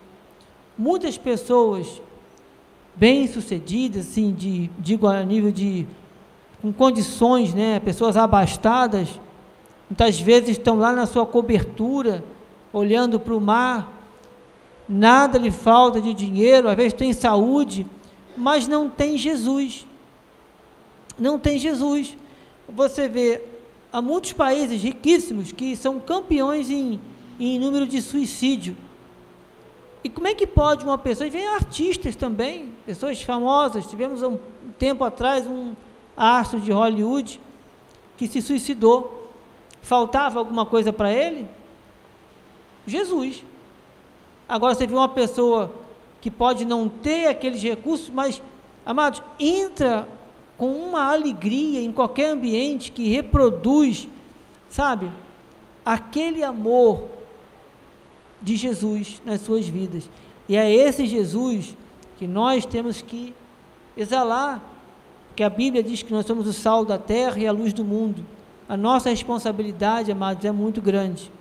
muitas pessoas bem-sucedidas, assim, de, digo a nível de, com condições, né, pessoas abastadas, muitas vezes estão lá na sua cobertura, olhando para o mar, nada lhe falta de dinheiro, às vezes tem saúde, mas não tem Jesus. Não tem Jesus. Você vê, há muitos países riquíssimos que são campeões em, em número de suicídio. E como é que pode uma pessoa, e vem artistas também, pessoas famosas, tivemos um tempo atrás um astro de Hollywood que se suicidou. Faltava alguma coisa para ele? Jesus. Agora você vê uma pessoa que pode não ter aqueles recursos, mas, amados, entra com uma alegria em qualquer ambiente que reproduz, sabe, aquele amor de Jesus nas suas vidas. E é esse Jesus que nós temos que exalar, que a Bíblia diz que nós somos o sal da terra e a luz do mundo. A nossa responsabilidade, amados, é muito grande.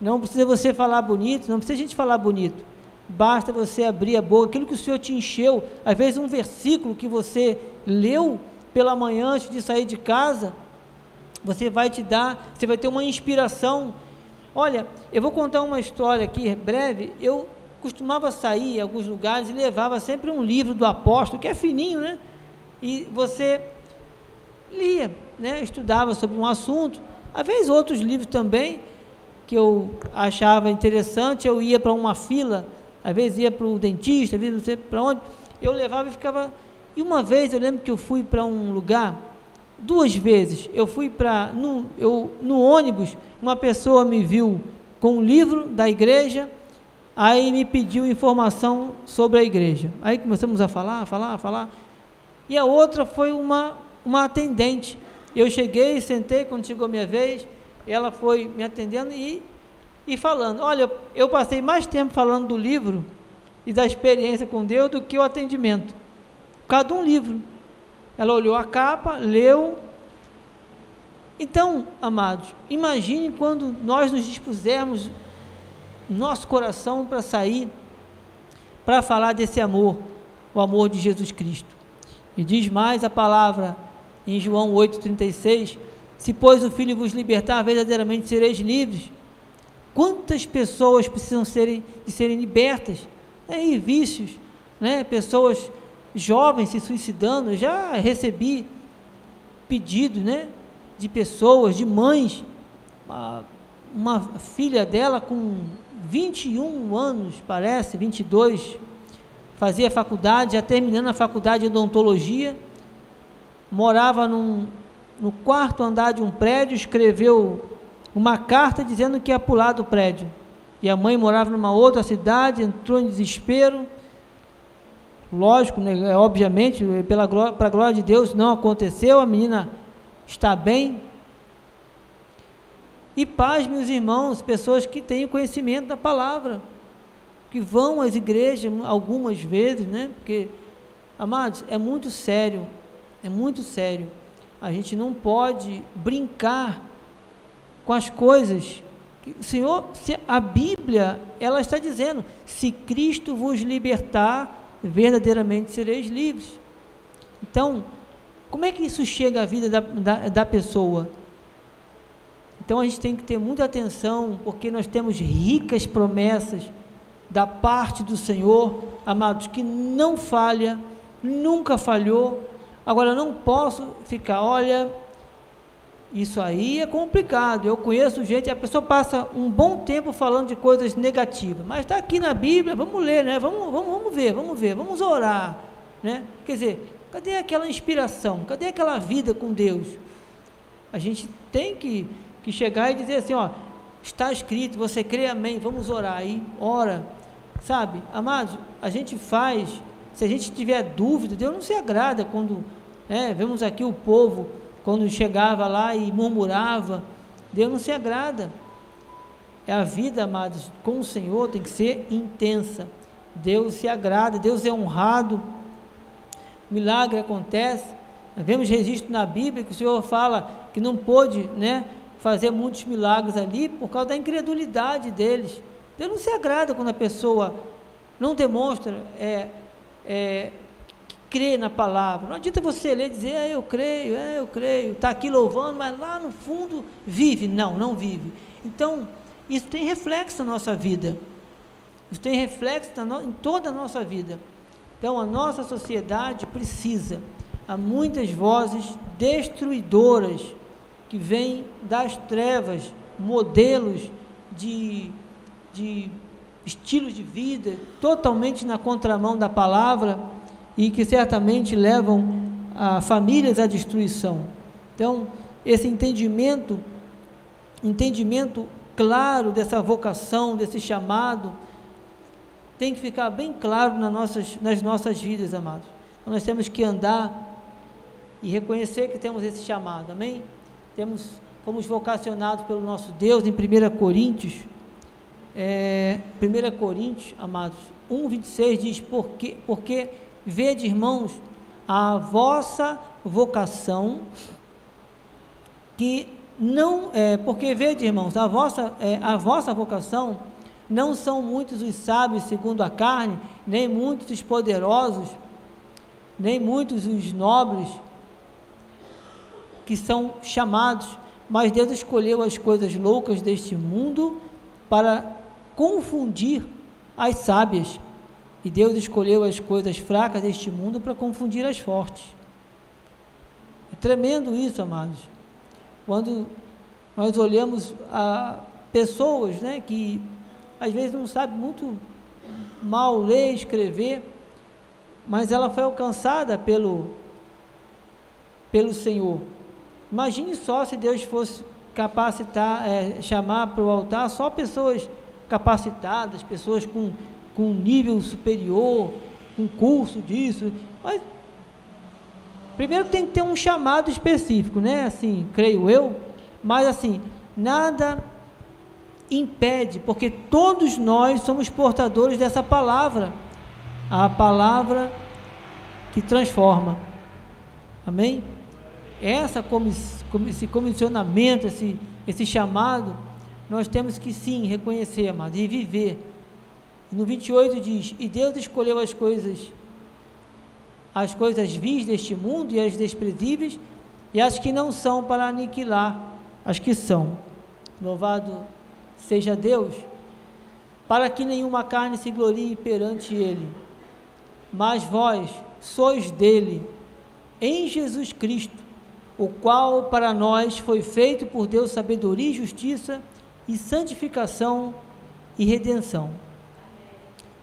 Não precisa você falar bonito, não precisa a gente falar bonito. Basta você abrir a boca, aquilo que o Senhor te encheu, às vezes um versículo que você leu pela manhã antes de sair de casa, Você vai te dar, você vai ter uma inspiração. Olha, eu vou contar uma história aqui breve. Eu costumava sair em alguns lugares e levava sempre um livro do apóstolo, que é fininho, né? E você lia, né? Estudava sobre um assunto. Às vezes outros livros também que eu achava interessante, eu ia para uma fila, às vezes ia para o dentista, às vezes não sei para onde, eu levava e ficava. E uma vez eu lembro que eu fui para um lugar, duas vezes, eu fui para. No, no ônibus, uma pessoa me viu com um livro da igreja, aí me pediu informação sobre a igreja. Aí começamos a falar, falar, falar. E a outra foi uma, uma atendente. Eu cheguei, sentei, quando chegou a minha vez, ela foi me atendendo e, e falando. Olha, eu passei mais tempo falando do livro e da experiência com Deus do que o atendimento. Cada um livro. Ela olhou a capa, leu. Então, amados, imagine quando nós nos dispusermos nosso coração para sair, para falar desse amor, o amor de Jesus Cristo. E diz mais a palavra em João 8,36 se, pois, o Filho vos libertar, verdadeiramente sereis livres. Quantas pessoas precisam serem, de serem libertas? É, e vícios, né? pessoas jovens se suicidando. Já recebi pedido né? de pessoas, de mães, uma, uma filha dela com 21 anos, parece, 22, fazia faculdade, já terminando a faculdade de odontologia, morava num, no quarto andar de um prédio, escreveu uma carta dizendo que ia pular do prédio. E a mãe morava numa outra cidade, entrou em desespero. Lógico, né, é, obviamente, pela para a glória de Deus, não aconteceu. A menina está bem. E paz, meus irmãos, pessoas que têm conhecimento da palavra, que vão às igrejas algumas vezes, né? Porque, amados, é muito sério, é muito sério a gente não pode brincar com as coisas. O Senhor, a Bíblia, ela está dizendo: se Cristo vos libertar, verdadeiramente sereis livres. Então, como é que isso chega à vida da, da, da pessoa? Então a gente tem que ter muita atenção, porque nós temos ricas promessas da parte do Senhor, amados, que não falha, nunca falhou, Agora, eu não posso ficar, olha, isso aí é complicado. Eu conheço gente, a pessoa passa um bom tempo falando de coisas negativas, mas está aqui na Bíblia, vamos ler, né? Vamos, vamos, vamos ver, vamos ver, vamos orar, né? Quer dizer, cadê aquela inspiração? Cadê aquela vida com Deus? A gente tem que, que chegar e dizer assim, ó, está escrito, você crê, amém, vamos orar aí, ora, sabe? Amados, a gente faz se a gente tiver dúvida, Deus não se agrada quando é, vemos aqui o povo, quando chegava lá e murmurava, Deus não se agrada. É a vida, amados, com o Senhor tem que ser intensa. Deus se agrada, Deus é honrado. Milagre acontece. Nós vemos registro na Bíblia que o Senhor fala que não pôde né, fazer muitos milagres ali por causa da incredulidade deles. Deus não se agrada quando a pessoa não demonstra é, é, crê na palavra. Não adianta você ler e dizer, é, eu creio, é, eu creio, está aqui louvando, mas lá no fundo vive. Não, não vive. Então, isso tem reflexo na nossa vida. Isso tem reflexo em toda a nossa vida. Então, a nossa sociedade precisa. Há muitas vozes destruidoras que vêm das trevas, modelos de, de estilos de vida totalmente na contramão da palavra e que certamente levam a famílias à destruição. Então, esse entendimento, entendimento claro dessa vocação, desse chamado, tem que ficar bem claro nas nossas, nas nossas vidas, amados. Então, nós temos que andar e reconhecer que temos esse chamado, amém? Temos, fomos vocacionados pelo nosso Deus em 1 Coríntios é, 1 Coríntios, amados, 1, 26 diz: Porque, porque vede, irmãos, a vossa vocação, que não, é, porque vede, irmãos, a vossa, é, a vossa vocação, não são muitos os sábios segundo a carne, nem muitos os poderosos, nem muitos os nobres que são chamados, mas Deus escolheu as coisas loucas deste mundo para confundir as sábias. E Deus escolheu as coisas fracas deste mundo para confundir as fortes. É tremendo isso, amados. Quando nós olhamos a pessoas né, que às vezes não sabem muito mal ler, escrever, mas ela foi alcançada pelo, pelo Senhor. Imagine só se Deus fosse capacitar, é, chamar para o altar só pessoas capacitadas, pessoas com, com nível superior, com curso disso. Mas primeiro tem que ter um chamado específico, né? Assim, creio eu. Mas assim, nada impede, porque todos nós somos portadores dessa palavra, a palavra que transforma. Amém? Essa esse comissionamento, esse, esse chamado, nós temos que sim reconhecer, amado, e viver. No 28 diz: E Deus escolheu as coisas, as coisas vis deste mundo e as desprezíveis, e as que não são para aniquilar as que são. Louvado seja Deus, para que nenhuma carne se glorie perante Ele. Mas vós sois dele, em Jesus Cristo, o qual para nós foi feito por Deus sabedoria e justiça e santificação e redenção.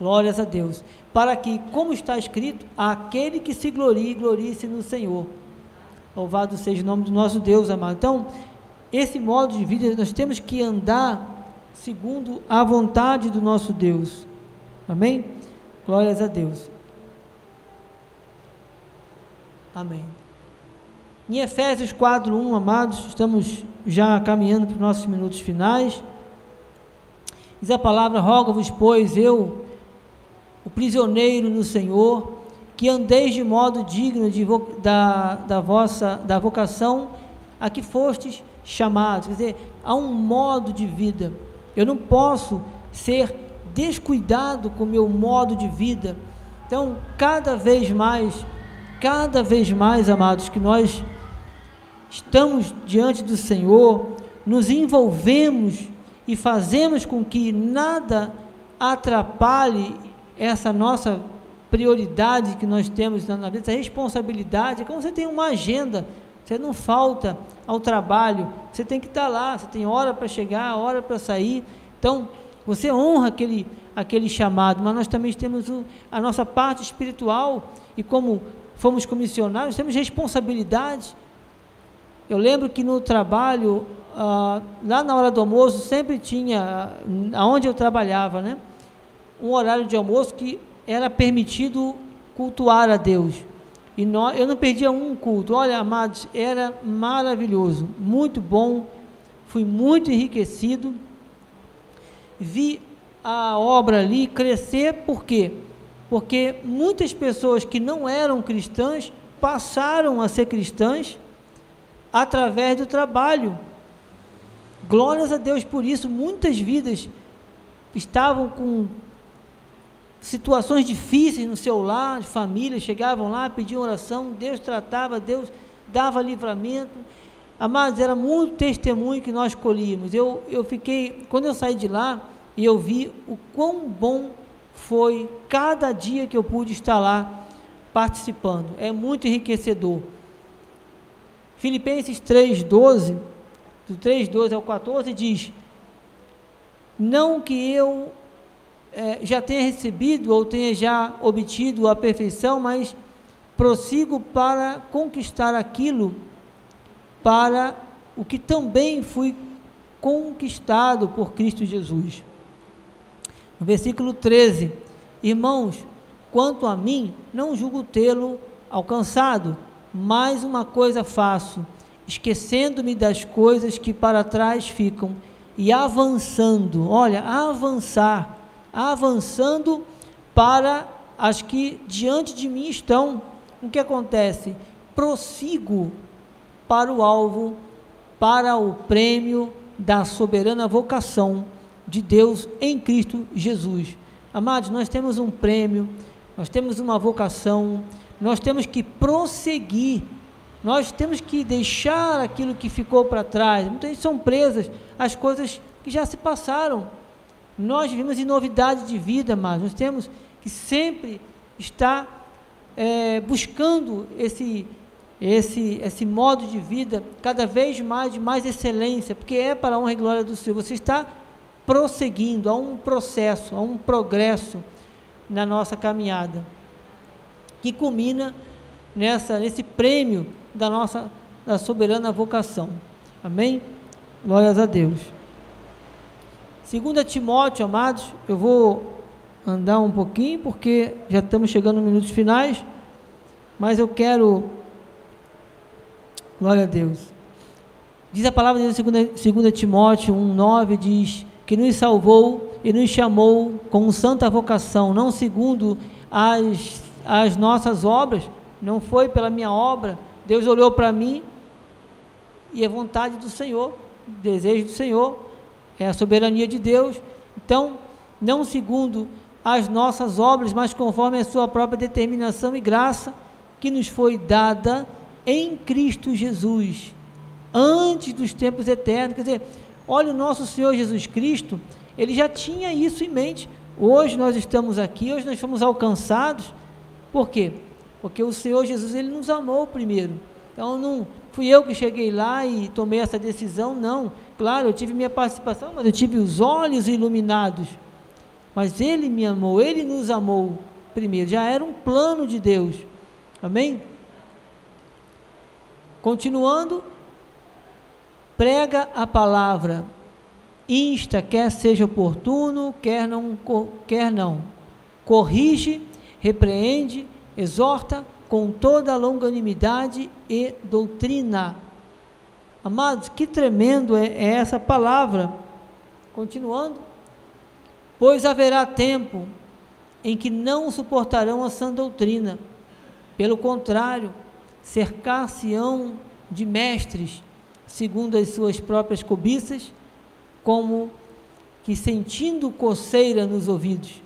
Glórias a Deus. Para que, como está escrito, aquele que se glorie, glorie-se no Senhor. Louvado seja o nome do nosso Deus, amado. Então, esse modo de vida, nós temos que andar segundo a vontade do nosso Deus. Amém? Glórias a Deus. Amém. Em Efésios 4, 1, amados, estamos já caminhando para os nossos minutos finais. Diz a palavra: Rogo-vos, pois, eu, o prisioneiro no Senhor, que andeis de modo digno de, da, da vossa da vocação a que fostes chamados. Quer dizer, há um modo de vida. Eu não posso ser descuidado com o meu modo de vida. Então, cada vez mais, cada vez mais, amados, que nós estamos diante do Senhor, nos envolvemos e fazemos com que nada atrapalhe essa nossa prioridade que nós temos na vida, essa responsabilidade. Quando você tem uma agenda, você não falta ao trabalho, você tem que estar lá, você tem hora para chegar, hora para sair. Então, você honra aquele, aquele chamado, mas nós também temos a nossa parte espiritual e como fomos comissionados, temos responsabilidade. Eu lembro que no trabalho, ah, lá na hora do almoço, sempre tinha, aonde eu trabalhava, né? Um horário de almoço que era permitido cultuar a Deus. E nós, eu não perdia um culto. Olha, amados, era maravilhoso, muito bom. Fui muito enriquecido. Vi a obra ali crescer, por quê? Porque muitas pessoas que não eram cristãs passaram a ser cristãs através do trabalho. Glórias a Deus por isso. Muitas vidas estavam com situações difíceis no seu lar, de família, chegavam lá, pediam oração, Deus tratava, Deus dava livramento. Amados, era muito testemunho que nós colhíamos. Eu, eu fiquei, quando eu saí de lá, e eu vi o quão bom foi cada dia que eu pude estar lá participando. É muito enriquecedor. Filipenses 3,12, do 3,12 ao 14, diz: Não que eu é, já tenha recebido ou tenha já obtido a perfeição, mas prossigo para conquistar aquilo para o que também fui conquistado por Cristo Jesus. No versículo 13: Irmãos, quanto a mim, não julgo tê-lo alcançado mais uma coisa faço, esquecendo-me das coisas que para trás ficam e avançando, olha, avançar, avançando para as que diante de mim estão. O que acontece? Prossigo para o alvo, para o prêmio da soberana vocação de Deus em Cristo Jesus. Amados, nós temos um prêmio, nós temos uma vocação, nós temos que prosseguir Nós temos que deixar aquilo que ficou para trás. Muitas vezes são presas as coisas que já se passaram. Nós vivemos em novidade de vida, mas nós temos que sempre estar é, buscando esse, esse, esse modo de vida cada vez mais de mais excelência, porque é para a honra e glória do Senhor. Você está prosseguindo, há um processo, há um progresso na nossa caminhada, que culmina nessa, nesse prêmio da nossa da soberana vocação. Amém? Glórias a Deus. Segunda Timóteo, amados, eu vou andar um pouquinho porque já estamos chegando nos minutos finais, mas eu quero Glória a Deus. Diz a palavra de Deus em 2 Timóteo 1,9, diz que nos salvou e nos chamou com santa vocação, não segundo as, as nossas obras, não foi pela minha obra, Deus olhou para mim e é vontade do Senhor, desejo do Senhor, é a soberania de Deus. Então, não segundo as nossas obras, mas conforme a sua própria determinação e graça que nos foi dada em Cristo Jesus, antes dos tempos eternos. Quer dizer, olha o nosso Senhor Jesus Cristo, ele já tinha isso em mente. Hoje nós estamos aqui, hoje nós fomos alcançados. Por quê? Porque o Senhor Jesus, ele nos amou primeiro. Então, não fui eu que cheguei lá e tomei essa decisão, não. Claro, eu tive minha participação, mas eu tive os olhos iluminados. Mas ele me amou, ele nos amou primeiro. Já era um plano de Deus. Amém? Continuando, prega a palavra, insta, quer seja oportuno, quer não, quer não. Corrige, repreende, exorta com toda a longanimidade e doutrina. Amados, que tremendo é, é essa palavra. Continuando, pois haverá tempo em que não suportarão a sã doutrina. Pelo contrário, cercar-se-ão de mestres, segundo as suas próprias cobiças, como que sentindo coceira nos ouvidos,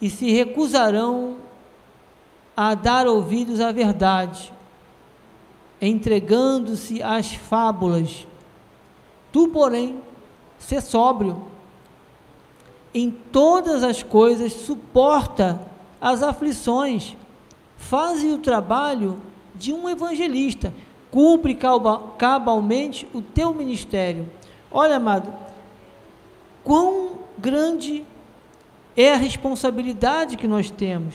e se recusarão a dar ouvidos à verdade, entregando-se às fábulas. Tu, porém, sê sóbrio, em todas as coisas suporta as aflições, faze o trabalho de um evangelista, cumpre cabalmente o teu ministério. Olha, amado, quão grande é a responsabilidade que nós temos.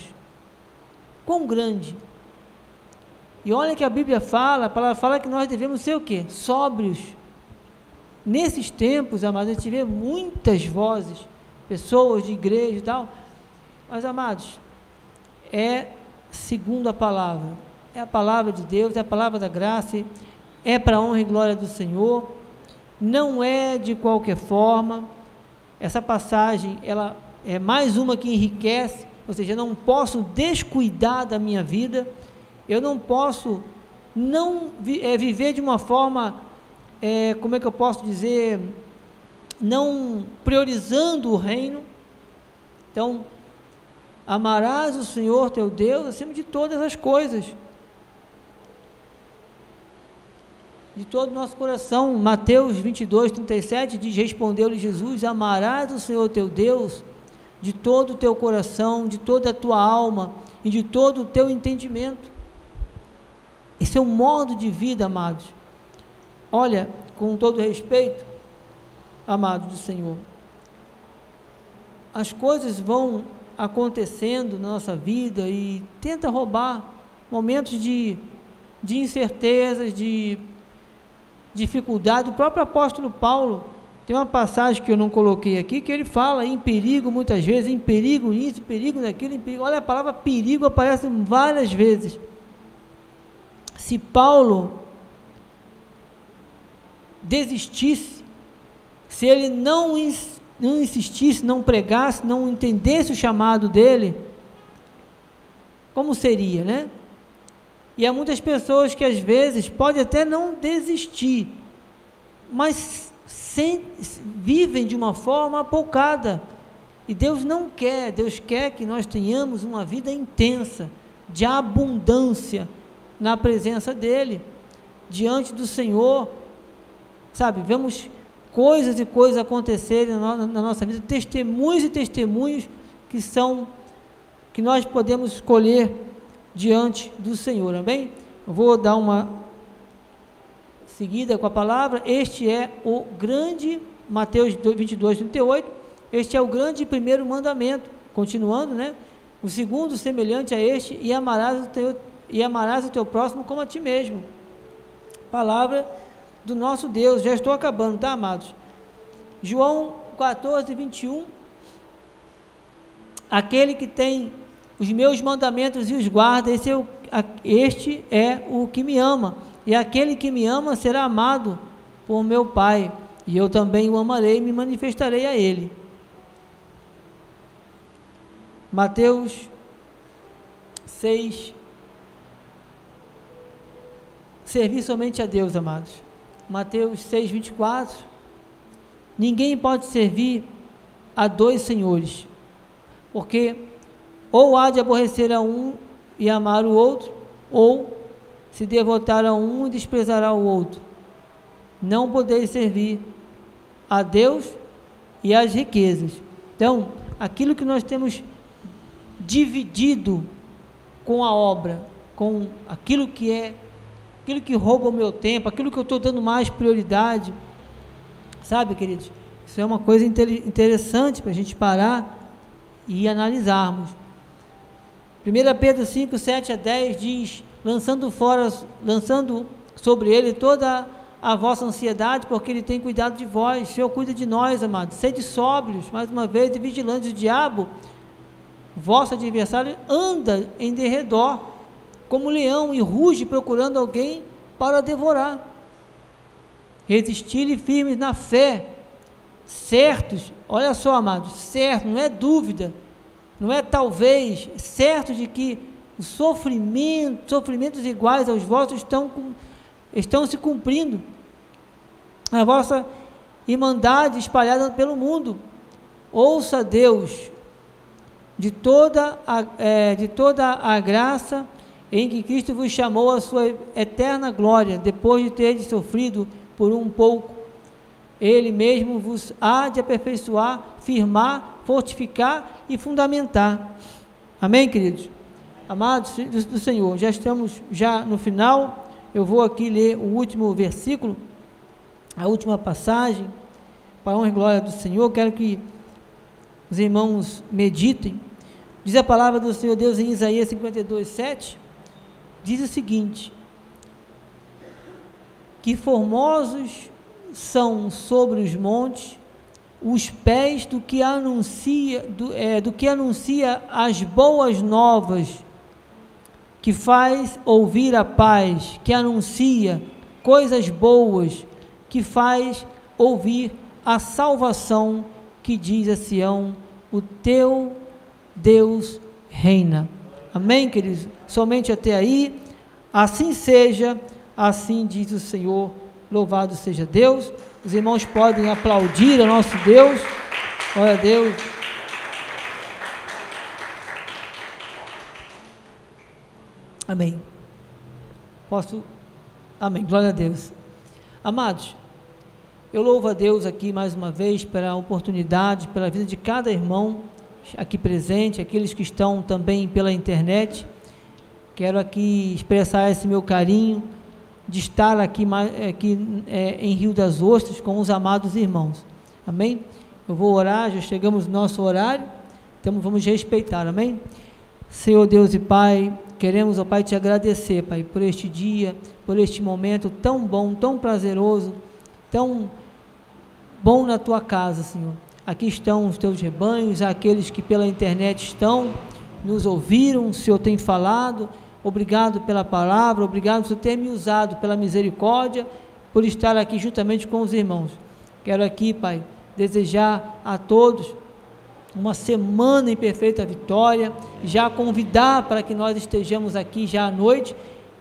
Quão grande. E olha que a Bíblia fala, a palavra fala que nós devemos ser o quê? Sóbrios. Nesses tempos, amados, a gente vê muitas vozes, pessoas de igreja e tal, mas, amados, é segundo a palavra. É a palavra de Deus, é a palavra da graça, é para a honra e glória do Senhor. Não é de qualquer forma. Essa passagem, ela é mais uma que enriquece, ou seja, não posso descuidar da minha vida, eu não posso não é, viver de uma forma, é, como é que eu posso dizer, não priorizando o reino. Então, Amarás o Senhor teu Deus acima de todas as coisas. De todo o nosso coração. Mateus 22, 37 diz: Respondeu-lhe Jesus: Amarás o Senhor teu Deus de todo o teu coração, de toda a tua alma e de todo o teu entendimento. Esse é o modo de vida, amados. Olha, com todo respeito, amados do Senhor, as coisas vão acontecendo na nossa vida e tenta roubar momentos de, de incertezas, de dificuldade. O próprio apóstolo Paulo tem uma passagem que eu não coloquei aqui, que ele fala em perigo muitas vezes, em perigo nisso, em perigo naquilo, em perigo. Olha, a palavra perigo aparece várias vezes. Se Paulo desistisse, se ele não não insistisse, não pregasse, não entendesse o chamado dele, como seria, né? E há muitas pessoas que às vezes podem até não desistir, mas sem, vivem de uma forma apocada. E Deus não quer, Deus quer que nós tenhamos uma vida intensa, de abundância, na presença dEle, diante do Senhor, sabe? Vemos coisas e coisas acontecerem na, nossa vida, testemunhos e testemunhos que são, que nós podemos escolher diante do Senhor, amém? Vou dar uma seguida com a palavra, este é o grande, Mateus 22, 38, este é o grande primeiro mandamento, continuando, né? O segundo, semelhante a este, e amarás o teu, e amarás o teu próximo como a ti mesmo. Palavra do nosso Deus. Já estou acabando, tá, amados? João 14, 21. Aquele que tem os meus mandamentos e os guarda, esse é o, este é o que me ama. E aquele que me ama será amado por meu Pai. E eu também o amarei e me manifestarei a ele. Mateus 6. Servir somente a Deus, amados. Mateus 6, 24. Ninguém pode servir a dois senhores, porque ou há de aborrecer a um e amar o outro, ou se devotar a um e desprezará o outro. Não podeis servir a Deus e às riquezas. Então, aquilo que nós temos dividido com a obra, com aquilo que é, aquilo que rouba o meu tempo, aquilo que eu estou dando mais prioridade. Sabe, queridos? Isso é uma coisa interessante para a gente parar e analisarmos. 1 Pedro 5, 7 a 10 diz: lançando fora, lançando sobre ele toda a vossa ansiedade, porque ele tem cuidado de vós. O Senhor cuida de nós, amados. Sede sóbrios, mais uma vez, e vigilantes. O diabo vosso adversário anda em derredor, como leão, e ruge procurando alguém para devorar. Resistir-lhe firmes na fé, certos, olha só, amados, certo, não é dúvida, não é talvez, certo de que os sofrimentos, sofrimentos iguais aos vossos estão, estão se cumprindo. A vossa irmandade espalhada pelo mundo. Ouça Deus, de toda a, é, de toda a graça em que Cristo vos chamou à sua eterna glória, depois de ter sofrido por um pouco. Ele mesmo vos há de aperfeiçoar, firmar, fortificar e fundamentar. Amém, queridos? Amados do Senhor, já estamos já no final. Eu vou aqui ler o último versículo, a última passagem, para honra e glória do Senhor. Quero que os irmãos meditem. Diz a palavra do Senhor Deus em Isaías 52, 7, diz o seguinte: Que formosos são sobre os montes os pés do que anuncia, do, é, do que anuncia as boas novas, que faz ouvir a paz, que anuncia coisas boas, que faz ouvir a salvação, que diz a Sião: o teu Deus reina. Amém, queridos? Somente até aí. Assim seja, assim diz o Senhor. Louvado seja Deus. Os irmãos podem aplaudir ao nosso Deus. Glória a Deus. Amém. Posso? Amém. Glória a Deus. Amados, eu louvo a Deus aqui mais uma vez pela oportunidade, pela vida de cada irmão aqui presente, aqueles que estão também pela internet. Quero aqui expressar esse meu carinho de estar aqui, aqui é, em Rio das Ostras com os amados irmãos. Amém? Eu vou orar, já chegamos no nosso horário, então vamos respeitar, amém? Senhor Deus e Pai, queremos, ó Pai, te agradecer, Pai, por este dia, por este momento tão bom, tão prazeroso, tão bom na tua casa, Senhor. Aqui estão os teus rebanhos, aqueles que pela internet estão, nos ouviram, o Senhor tem falado. Obrigado pela palavra, obrigado por ter me usado pela misericórdia, por estar aqui juntamente com os irmãos. Quero aqui, Pai, desejar a todos uma semana em perfeita vitória, já convidar para que nós estejamos aqui já à noite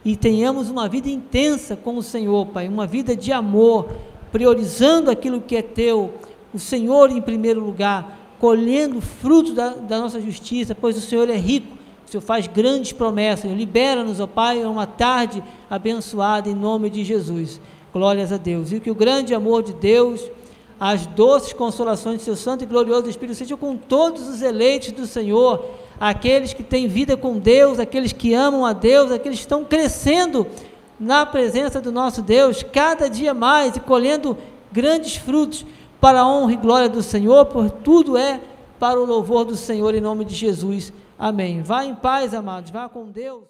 e tenhamos uma vida intensa com o Senhor, Pai, uma vida de amor, priorizando aquilo que é teu, o Senhor em primeiro lugar, colhendo fruto da, da nossa justiça, pois o Senhor é rico O Senhor faz grandes promessas. Libera-nos, ó Pai, uma tarde abençoada em nome de Jesus. Glórias a Deus. E que o grande amor de Deus, as doces consolações de seu santo e glorioso Espírito sejam com todos os eleitos do Senhor, aqueles que têm vida com Deus, aqueles que amam a Deus, aqueles que estão crescendo na presença do nosso Deus, cada dia mais e colhendo grandes frutos para a honra e glória do Senhor, por tudo é para o louvor do Senhor em nome de Jesus. Amém. Vá em paz, amados, vá com Deus.